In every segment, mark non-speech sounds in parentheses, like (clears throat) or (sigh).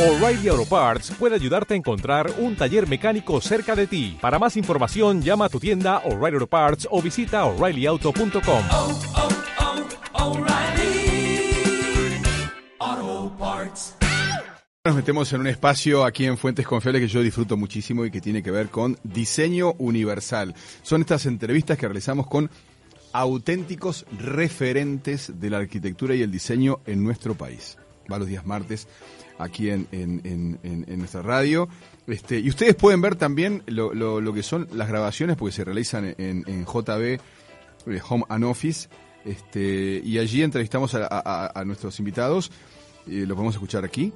O'Reilly Auto Parts puede ayudarte a encontrar un taller mecánico cerca de ti. Para más información, llama a tu tienda O'Reilly Auto Parts o visita oreillyauto.com. oh, oh, Parts. Nos metemos en un espacio aquí en Fuentes Confiables que yo disfruto muchísimo y que tiene que ver con diseño universal. Son estas entrevistas que realizamos con auténticos referentes de la arquitectura y el diseño en nuestro país. Va los días martes aquí en, en- nuestra radio. Este, y ustedes pueden ver también lo, que son las grabaciones porque se realizan en, JB eh, Home and Office. Este, y allí entrevistamos a, nuestros invitados. Eh, lo podemos escuchar aquí,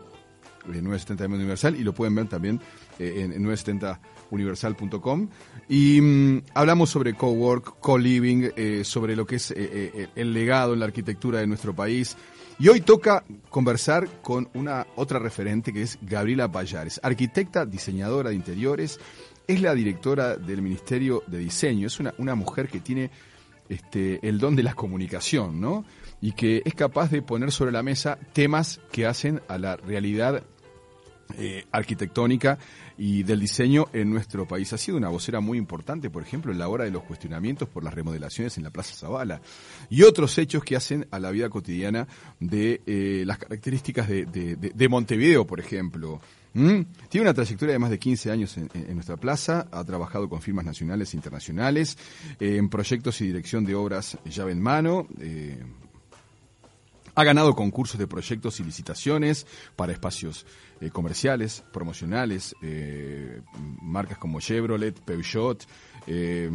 en 970 de Mundo Universal, y lo pueden ver también eh, en, en 970universal.com. Y mm, hablamos sobre cowork, co-living, eh, sobre lo que es el legado en la arquitectura de nuestro país. Y hoy toca conversar con una otra referente que es Gabriela Payares, arquitecta, diseñadora de interiores, es la directora del Ministerio de Diseño, es una, una mujer que tiene este, el don de la comunicación, ¿no? Y que es capaz de poner sobre la mesa temas que hacen a la realidad eh, arquitectónica y del diseño en nuestro país. Ha sido una vocera muy importante, por ejemplo, en la hora de los cuestionamientos por las remodelaciones en la Plaza Zavala y otros hechos que hacen a la vida cotidiana de eh, las características de, de- de- de Montevideo, por ejemplo. ¿Mm? Tiene una trayectoria de más de 15 años en, en nuestra plaza, ha trabajado con firmas nacionales e internacionales, eh, en proyectos y dirección de obras llave en mano, eh, ha ganado concursos de proyectos y licitaciones para espacios eh, comerciales, promocionales, eh, marcas como Chevrolet, Peugeot, eh,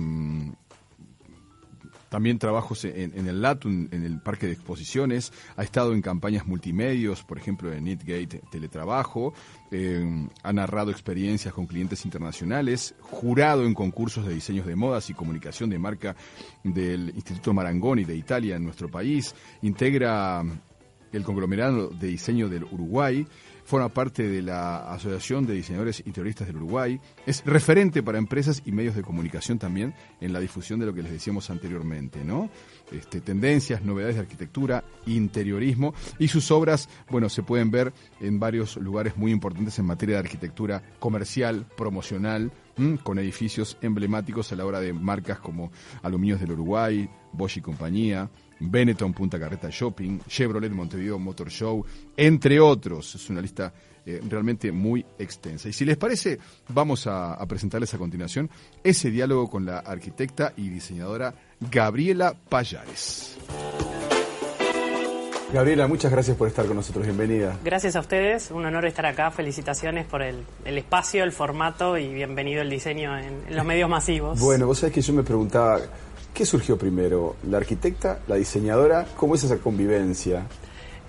también trabajos en, en el LATUN, en el parque de exposiciones, ha estado en campañas multimedios, por ejemplo en Knitgate Teletrabajo, eh, ha narrado experiencias con clientes internacionales, jurado en concursos de diseños de modas y comunicación de marca del Instituto Marangoni de Italia en nuestro país, integra el conglomerado de diseño del Uruguay, forma parte de la Asociación de Diseñadores Interioristas del Uruguay, es referente para empresas y medios de comunicación también en la difusión de lo que les decíamos anteriormente, ¿no? Este, tendencias, novedades de arquitectura, interiorismo y sus obras, bueno, se pueden ver en varios lugares muy importantes en materia de arquitectura comercial, promocional, con edificios emblemáticos a la hora de marcas como Aluminios del Uruguay, Bosch y compañía, Benetton Punta Carreta Shopping, Chevrolet Montevideo Motor Show, entre otros. Es una lista eh, realmente muy extensa. Y si les parece, vamos a, a presentarles a continuación ese diálogo con la arquitecta y diseñadora Gabriela Payares. Gabriela, muchas gracias por estar con nosotros. Bienvenida. Gracias a ustedes, un honor estar acá. Felicitaciones por el, el espacio, el formato y bienvenido el diseño en, en los medios masivos. Bueno, vos sabés que yo me preguntaba, ¿qué surgió primero? ¿La arquitecta, la diseñadora? ¿Cómo es esa convivencia?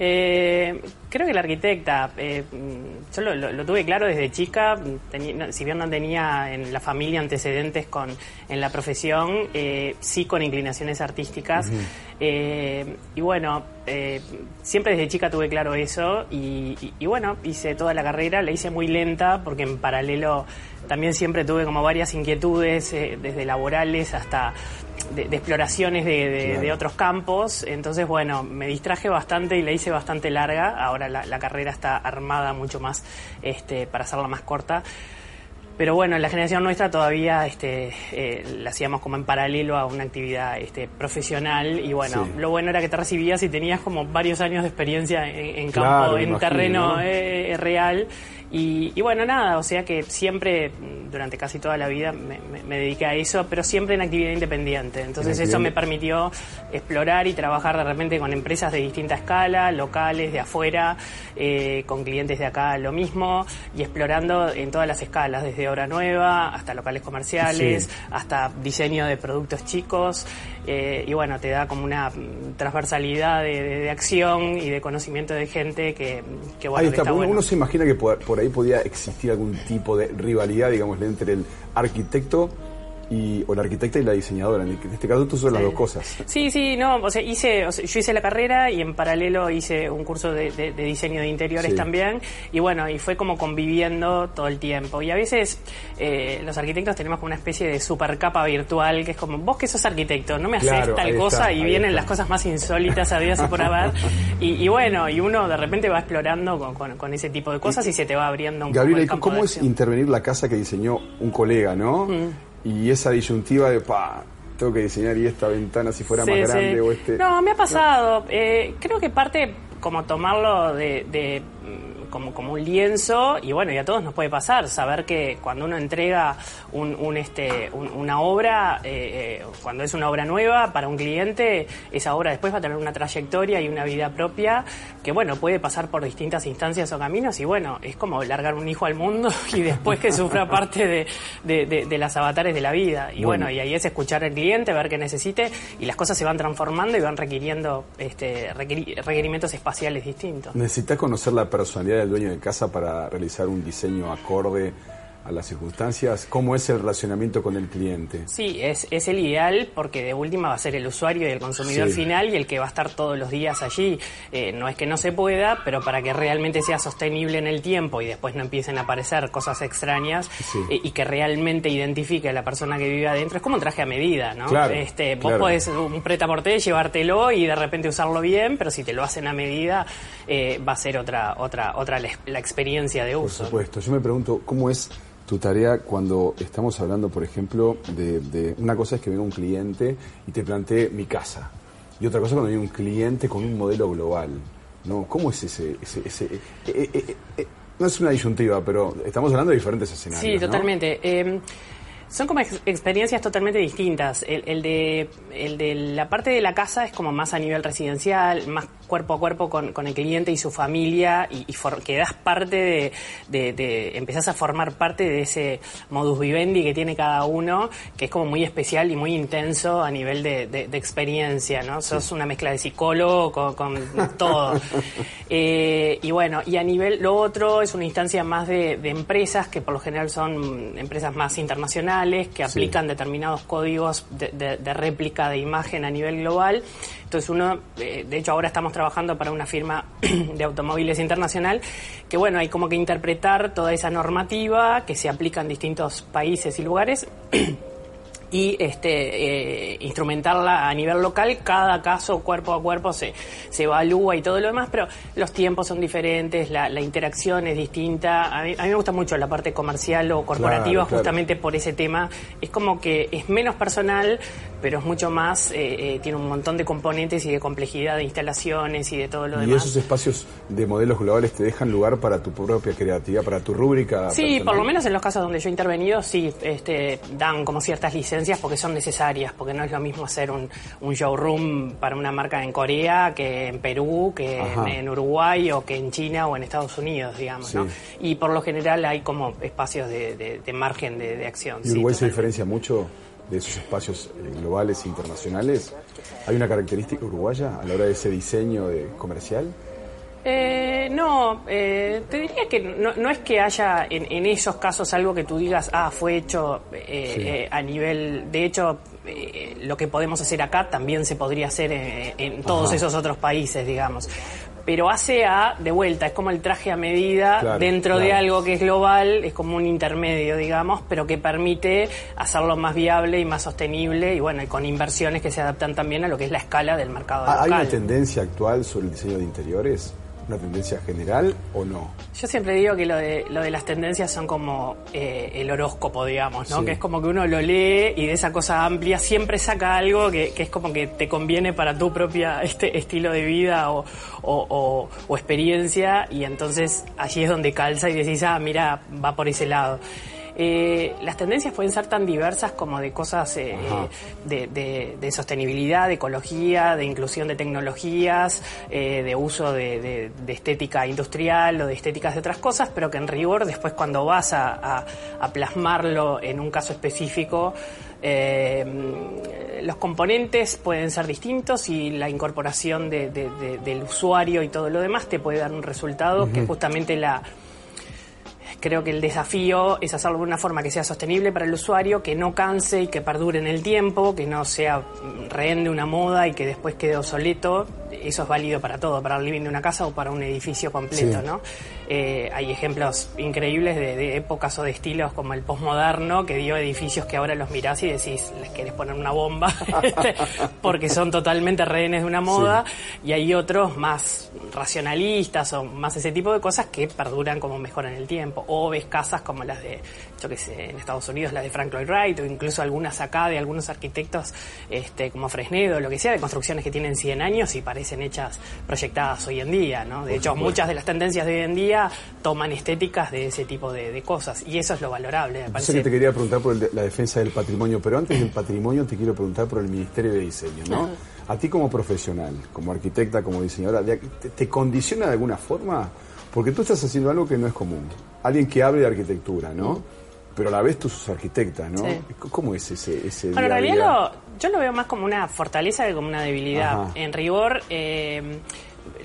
Eh, creo que la arquitecta, eh, mm, yo lo, lo- lo tuve claro desde chica, teni- si bien no tenía en la familia antecedentes con, en la profesión, eh, sí con inclinaciones artísticas. Eh, y bueno, siempre desde chica tuve claro eso y, y- y bueno, hice toda la carrera, la hice muy lenta porque en paralelo también siempre tuve como varias inquietudes, eh, desde laborales hasta de, de exploraciones de, de- Claro. de otros campos. Entonces, bueno, me distraje bastante y la hice bastante larga. Ahora la, la carrera está armada mucho más este, para hacerla más corta. Pero bueno, en la generación nuestra todavía este, eh, la hacíamos como en paralelo a una actividad este, profesional y bueno, Sí. lo bueno era que te recibías y tenías como varios años de experiencia en, en campo, Claro, en imagino, terreno ¿no? eh, real. Y, y bueno, nada, o sea que siempre, durante casi toda la vida, me, me- me dediqué a eso, pero siempre en actividad independiente. Entonces En eso me permitió explorar y trabajar de repente con empresas de distinta escala, locales, de afuera, eh, con clientes de acá lo mismo, y explorando en todas las escalas, desde obra nueva hasta locales comerciales, Sí. hasta diseño de productos chicos. Eh, y bueno, te da como una transversalidad de, de- de acción y de conocimiento de gente que, que bueno, Ahí que está, está porque bueno. uno se imagina que por, por ahí podía existir algún tipo de rivalidad, digamos, entre el arquitecto y, o la arquitecta y la diseñadora. En este caso tú sos las dos cosas. Sí, sí, no, o sea, hice, o sea, yo hice la carrera y en paralelo hice un curso de, de- de diseño de interiores Sí. también y bueno, y fue como conviviendo todo el tiempo. Y a veces eh, los arquitectos tenemos como una especie de super capa virtual que es como, vos que sos arquitecto, no me haces Claro, tal está, cosa y vienen está. las cosas más insólitas habidas y por haber. (laughs) Y, y bueno, y uno de repente va explorando con, con- con ese tipo de cosas y se te va abriendo un poco Gabriela, el ¿y campo ¿cómo de es intervenir la casa que diseñó un colega, no? Mm. Y esa disyuntiva de, pa, tengo que diseñar y esta ventana si fuera Sí, más sí. grande o este... No, me ha pasado. Eh, creo que parte como tomarlo de, de, como, como un lienzo y bueno, y a todos nos puede pasar saber que cuando uno entrega un, un, este, un- una obra, eh, eh, cuando es una obra nueva para un cliente, esa obra después va a tener una trayectoria y una vida propia que bueno, puede pasar por distintas instancias o caminos y bueno, es como largar un hijo al mundo (laughs) y después que sufra parte de, de, de- de las avatares de la vida. Y Bueno. bueno, y ahí es escuchar al cliente, ver qué necesite y las cosas se van transformando y van requiriendo este, requeri- requerimientos espaciales distintos. ¿Necesitas conocer la personalidad del dueño de casa para realizar un diseño acorde a las circunstancias? ¿Cómo es el relacionamiento con el cliente? Sí, es, es el ideal porque de última va a ser el usuario y el consumidor Sí. final y el que va a estar todos los días allí. Eh, no es que no se pueda, pero para que realmente sea sostenible en el tiempo y después no empiecen a aparecer cosas extrañas Sí. eh, y que realmente identifique a la persona que vive adentro, es como un traje a medida, ¿no? Claro, este, vos claro. podés un preta llevártelo y de repente usarlo bien, pero si te lo hacen a medida eh, va a ser otra otra otra la, la experiencia de Por uso. supuesto. Yo me pregunto, ¿cómo es tu tarea cuando estamos hablando, por ejemplo, de, de- una cosa es que venga un cliente y te plantee mi casa y otra cosa cuando viene un cliente con un modelo global, ¿no? ¿Cómo es ese, ese, ese- eh, eh, eh, eh, no es una disyuntiva, pero estamos hablando de diferentes escenarios. Sí, totalmente. Eh, son como ex- experiencias totalmente distintas. El, el de, el de la parte de la casa es como más a nivel residencial, más cuerpo a cuerpo con, con el cliente y su familia, y, y for- que das parte de, de, de- empezás a formar parte de ese modus vivendi que tiene cada uno, que es como muy especial y muy intenso a nivel de, de- de experiencia, ¿no? Sos una mezcla de psicólogo con, con todo. (laughs) Eh, y bueno, y a nivel, lo otro es una instancia más de, de empresas que por lo general son empresas más internacionales, que Sí. aplican determinados códigos de, de- de réplica de imagen a nivel global. Entonces uno, eh, de hecho ahora estamos trabajando para una firma (clears throat) de automóviles internacional, que bueno, hay como que interpretar toda esa normativa que se aplica en distintos países y lugares. (clears throat) y este eh, instrumentarla a nivel local, cada caso cuerpo a cuerpo se, se evalúa y todo lo demás, pero los tiempos son diferentes, la, la interacción es distinta. A mí, a mí me gusta mucho la parte comercial o corporativa Claro, claro. justamente por ese tema. Es como que es menos personal, pero es mucho más, eh, eh, tiene un montón de componentes y de complejidad de instalaciones y de todo lo Y demás. esos espacios de modelos globales te dejan lugar para tu propia creatividad, para tu rúbrica. Sí, por lo menos en los casos donde yo he intervenido, sí, este, dan como ciertas licencias porque son necesarias, porque no es lo mismo hacer un, un showroom para una marca en Corea que en Perú, que en, en Uruguay o que en China o en Estados Unidos, digamos, ¿no? Y por lo general hay como espacios de, de- de margen de, de acción. ¿Y sí, Uruguay se diferencia mucho de esos espacios eh, globales e internacionales? ¿Hay una característica uruguaya a la hora de ese diseño de comercial? Eh, no, eh, te diría que no, no es que haya en, en esos casos algo que tú digas, ah, fue hecho eh, Sí. eh, a nivel, de hecho, eh, lo que podemos hacer acá también se podría hacer en, en todos Ajá. esos otros países, digamos. Pero hace a, de vuelta, es como el traje a medida Claro, dentro de algo que es global, es como un intermedio, digamos, pero que permite hacerlo más viable y más sostenible y bueno, y con inversiones que se adaptan también a lo que es la escala del mercado ¿Hay local. una tendencia actual sobre el diseño de interiores? ¿Una tendencia general o no? Yo siempre digo que lo de, lo de las tendencias son como eh, el horóscopo, digamos, ¿no? Sí. Que es como que uno lo lee y de esa cosa amplia siempre saca algo que, que es como que te conviene para tu propia este estilo de vida o, o- o- o experiencia y entonces allí es donde calza y decís, ah, mira, va por ese lado. Eh, las tendencias pueden ser tan diversas como de cosas eh, de, de- de sostenibilidad, de ecología, de inclusión de tecnologías, eh, de uso de, estética industrial o de estéticas de otras cosas, pero que en rigor después cuando vas a, a- a plasmarlo en un caso específico, los componentes pueden ser distintos y la incorporación de- de- de- del usuario y todo lo demás te puede dar un resultado que justamente la Creo que el desafío es hacerlo de una forma que sea sostenible para el usuario, que no canse y que perdure en el tiempo, que no sea rehén de una moda y que después quede obsoleto. Eso es válido para todo, para el living de una casa o para un edificio completo, Sí. ¿no? Eh, hay ejemplos increíbles de, de épocas o de estilos como el posmoderno, que dio edificios que ahora los mirás y decís, les querés poner una bomba, (laughs) este, porque son totalmente rehenes de una moda, y hay otros más racionalistas o más ese tipo de cosas que perduran como mejor en el tiempo. O ves casas como las de, yo qué sé, en Estados Unidos, las de Frank Lloyd Wright, o incluso algunas acá de algunos arquitectos este, como Fresnedo, lo que sea, de construcciones que tienen 100 años y parecen hechas, proyectadas hoy en día, ¿no? De hecho, muchas de las tendencias de hoy en día toman estéticas de ese tipo de, de cosas, y eso es lo valorable, me Yo parece. sé que te quería preguntar por el la defensa del patrimonio, pero antes del patrimonio te quiero preguntar por el Ministerio de Diseño, ¿no? A ti como profesional, como arquitecta, como diseñadora, ¿de- ¿te, te condiciona de alguna forma? Porque tú estás haciendo algo que no es común. Alguien que hable de arquitectura, ¿no? Pero a la vez tú sos arquitecta, ¿no? Sí. ¿Cómo es ese, ese Bueno, en realidad lo- yo lo veo más como una fortaleza que como una debilidad. Ajá. En rigor, eh,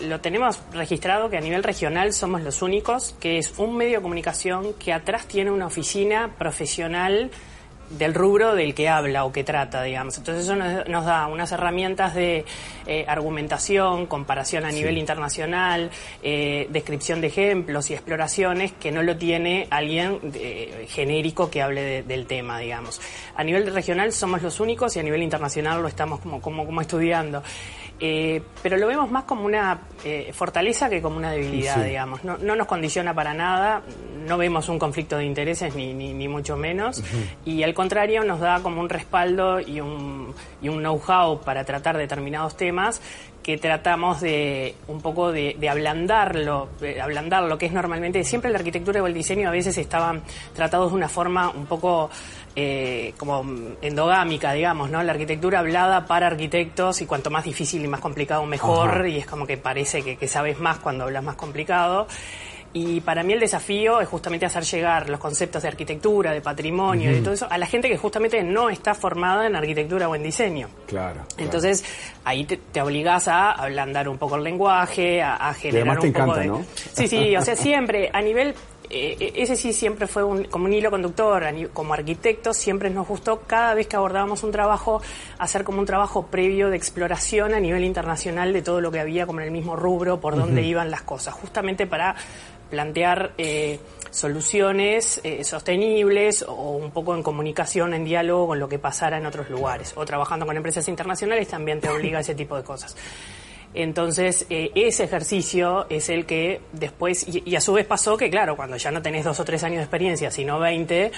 lo tenemos registrado que a nivel regional somos los únicos, que es un medio de comunicación que atrás tiene una oficina profesional del rubro del que habla o que trata, digamos. Entonces eso nos, nos da unas herramientas de eh, argumentación, comparación a nivel internacional, eh, descripción de ejemplos y exploraciones que no lo tiene alguien eh, genérico que hable de- del tema, digamos. A nivel regional somos los únicos y a nivel internacional lo estamos como, como, como estudiando. Eh, pero lo vemos más como una eh, fortaleza que como una debilidad, Sí. digamos. No, no nos condiciona para nada, no vemos un conflicto de intereses ni, ni, ni mucho menos, y al contrario nos da como un respaldo y un, y un know-how para tratar determinados temas que tratamos de un poco de, de ablandarlo, de ablandar lo que es normalmente, siempre la arquitectura o el diseño a veces estaban tratados de una forma un poco eh, como endogámica, digamos, ¿no? La arquitectura hablada para arquitectos y cuanto más difícil y más complicado mejor, Ajá. y es como que parece que, que sabes más cuando hablas más complicado. Y para mí el desafío es justamente hacer llegar los conceptos de arquitectura, de patrimonio, y de todo eso a la gente que justamente no está formada en arquitectura o en diseño. Claro. claro. Entonces, ahí te, te obligas a ablandar un poco el lenguaje, a, a generar un poco encanta, de... ¿no? Sí, sí, o sea, siempre, a nivel... eh, ese sí siempre fue un- como un hilo conductor, como arquitectos siempre nos gustó cada vez que abordábamos un trabajo, hacer como un trabajo previo de exploración a nivel internacional de todo lo que había como en el mismo rubro, por dónde iban las cosas, justamente para plantear eh, soluciones eh, sostenibles o un poco en comunicación, en diálogo con lo que pasara en otros lugares. O trabajando con empresas internacionales también te obliga a ese tipo de cosas. Entonces, eh, ese ejercicio es el que después, y, y a su vez pasó que, claro, cuando ya no tenés dos o tres años de experiencia, sino 20,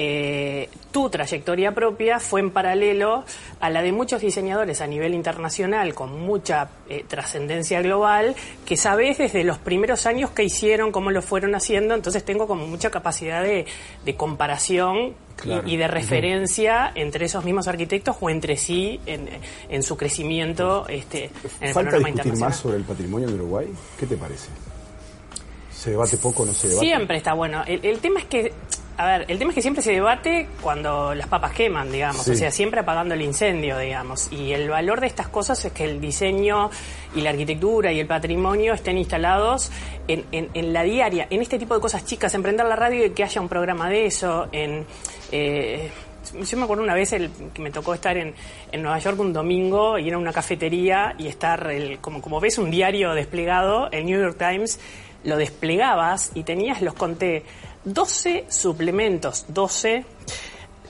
eh, tu trayectoria propia fue en paralelo a la de muchos diseñadores a nivel internacional con mucha eh, trascendencia global, que sabés desde los primeros años qué hicieron, cómo lo fueron haciendo, entonces tengo como mucha capacidad de, de comparación y- Claro. y, de referencia entre esos mismos arquitectos o entre sí en, en su crecimiento este, en el ¿Falta panorama discutir más sobre el patrimonio de Uruguay? ¿Qué te parece? ¿Se debate poco o no se debate? Siempre está bueno. El, el tema es que, a ver, el tema es que siempre se debate cuando las papas queman, digamos. Sí. O sea, siempre apagando el incendio, digamos. Y el valor de estas cosas es que el diseño y la arquitectura y el patrimonio estén instalados en, en- en la diaria, en este tipo de cosas chicas, en prender la radio y que haya un programa de eso, en... eh, yo me acuerdo una vez el, que me tocó estar en, en Nueva York un domingo y era una cafetería y estar, el, como, como ves un diario desplegado, el New York Times, lo desplegabas y tenías, los conté, 12 suplementos, 12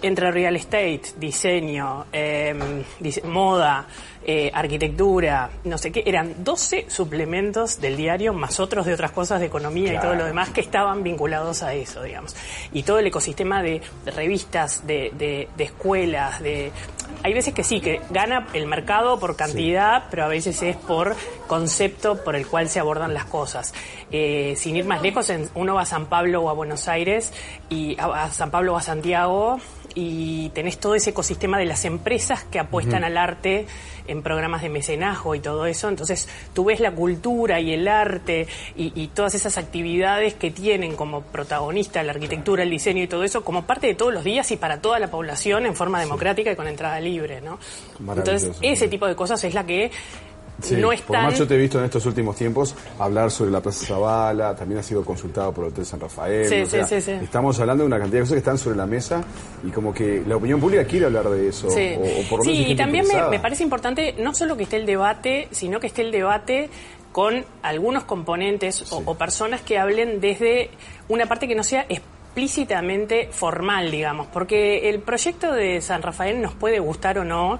entre real estate, diseño, dise- moda, eh, arquitectura, no sé qué, eran 12 suplementos del diario más otros de otras cosas de economía y todo lo demás que estaban vinculados a eso, digamos. Y todo el ecosistema de, revistas, de, de- de escuelas, de... Hay veces que sí, que gana el mercado por cantidad, pero a veces es por concepto por el cual se abordan las cosas. Eh, sin ir más lejos, uno va a San Pablo o a Buenos Aires, y a, a San Pablo o a Santiago, y tenés todo ese ecosistema de las empresas que apuestan al arte en programas de mecenazgo y todo eso. Entonces tú ves la cultura y el arte y, y todas esas actividades que tienen como protagonista la arquitectura, el diseño y todo eso como parte de todos los días y para toda la población en forma democrática y con entrada libre, ¿no? Entonces ese tipo de cosas es la que Sí, no por están... más yo te he visto en estos últimos tiempos hablar sobre la Plaza Zavala, también ha sido consultado por el Hotel San Rafael. Sí, o sea, sí. Estamos hablando de una cantidad de cosas que están sobre la mesa y como que la opinión pública quiere hablar de eso. Sí, o, o por lo menos hay Sí, y también me, parece importante no solo que esté el debate, sino que esté el debate con algunos componentes o, o personas que hablen desde una parte que no sea explícitamente formal, digamos, porque el proyecto de San Rafael nos puede gustar o no.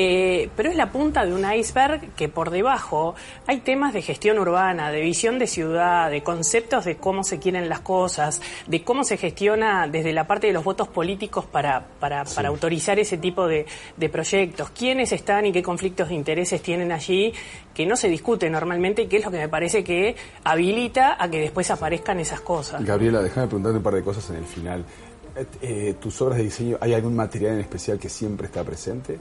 Eh, pero es la punta de un iceberg que por debajo hay temas de gestión urbana, de visión de ciudad, de conceptos de cómo se quieren las cosas, de cómo se gestiona desde la parte de los votos políticos para, para, para autorizar ese tipo de, de proyectos, quiénes están y qué conflictos de intereses tienen allí, que no se discute normalmente y que es lo que me parece que habilita a que después aparezcan esas cosas. Gabriela, déjame preguntarte un par de cosas en el final. Eh, eh, ¿Tus obras de diseño, hay algún material en especial que siempre está presente?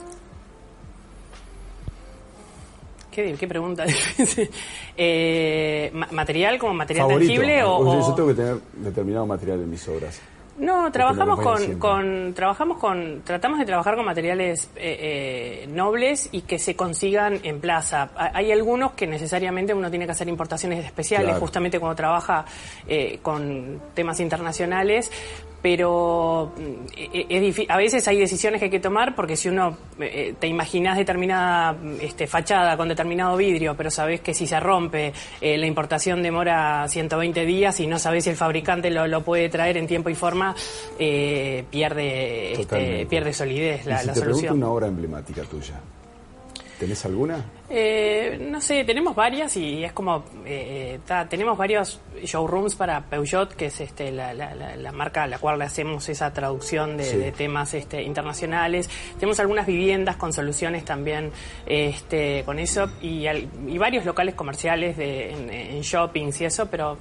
¿Qué, qué pregunta? (laughs) Eh, ma- ¿Material como material ¿Favorito? tangible o, Yo tengo que tener determinado material en mis obras. No, trabajamos con, trabajamos con, tratamos de trabajar con materiales eh, eh, nobles y que se consigan en plaza. Ha- Hay algunos que necesariamente uno tiene que hacer importaciones especiales, Claro. justamente cuando trabaja eh, con temas internacionales, pero mm, eh, es difí- a veces hay decisiones que hay que tomar porque si uno eh, te imaginas determinada mm, este, fachada con determinado vidrio, pero sabes que si se rompe eh, la importación demora 120 días y no sabes si el fabricante lo, lo puede traer en tiempo y forma, eh, pierde este, pierde solidez Y la, si la te pregunto solución. una obra emblemática tuya, ¿tenés alguna? Eh, no sé, tenemos varias y es como, eh, eh, ta- tenemos varios showrooms para Peugeot, que es este, la, la- la- la marca a la cual le hacemos esa traducción de, Sí. de temas este, internacionales. Tenemos algunas viviendas con soluciones también este, con eso y, al- y varios locales comerciales de, en, en shoppings y eso, pero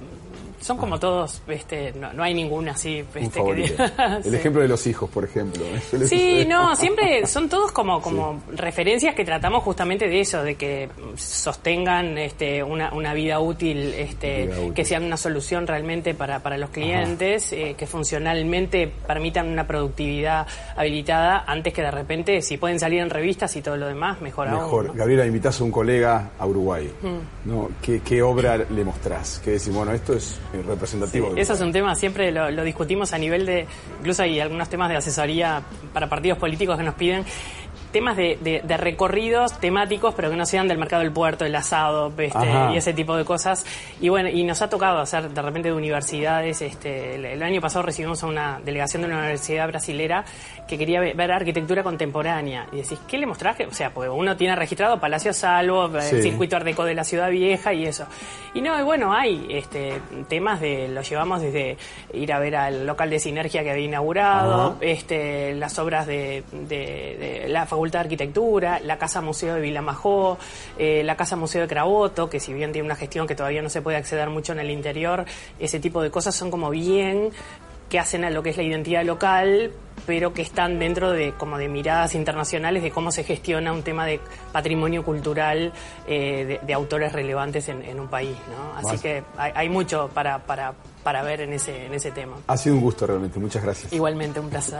son como todos, este, no, no hay ninguna así. Este, que diga- (laughs) El Sí. ejemplo de los hijos, por ejemplo. ¿eh? Sí, no, siempre son todos como, como referencias que tratamos justamente de eso, de que sostengan este, una, una vida útil, este, Vida útil. que sean una solución realmente para, para los clientes, eh, que funcionalmente permitan una productividad habilitada antes que de repente, si pueden salir en revistas y todo lo demás, mejor, aún, Mejor. ¿no? Mm. Gabriela, invitas a un colega a Uruguay. ¿no? ¿Qué, qué obra le mostrás? ¿Qué decís? Bueno, esto es representativo. de Eso es un tema, siempre lo, lo discutimos a nivel de, incluso hay algunos temas de asesoría para partidos políticos que nos piden temas de, de- de recorridos temáticos, pero que no sean del mercado del puerto, el asado, este, y ese tipo de cosas. Y bueno, y nos ha tocado hacer de repente de universidades. Este, el, el año pasado recibimos a una delegación de una universidad brasilera que quería ve- ver arquitectura contemporánea. Y decís, ¿qué le mostrás? O sea, porque uno tiene registrado Palacio Salvo, Sí. el circuito Ardeco de la Ciudad Vieja y eso. Y no, y bueno, hay este, temas de, lo llevamos desde ir a ver al local de Sinergia que había inaugurado, Ajá. este, las obras de, de- de la Facultad de Arquitectura, la Casa Museo de Vilamajó, eh, la Casa Museo de Craboto, que si bien tiene una gestión que todavía no se puede acceder mucho en el interior, ese tipo de cosas son como bien que hacen a lo que es la identidad local, pero que están dentro de como de miradas internacionales de cómo se gestiona un tema de patrimonio cultural eh, de, de autores relevantes en, en un país, ¿no? Así que hay, hay mucho para, para, para ver en ese, en ese tema. Ha sido un gusto realmente. Muchas gracias. Igualmente, un placer.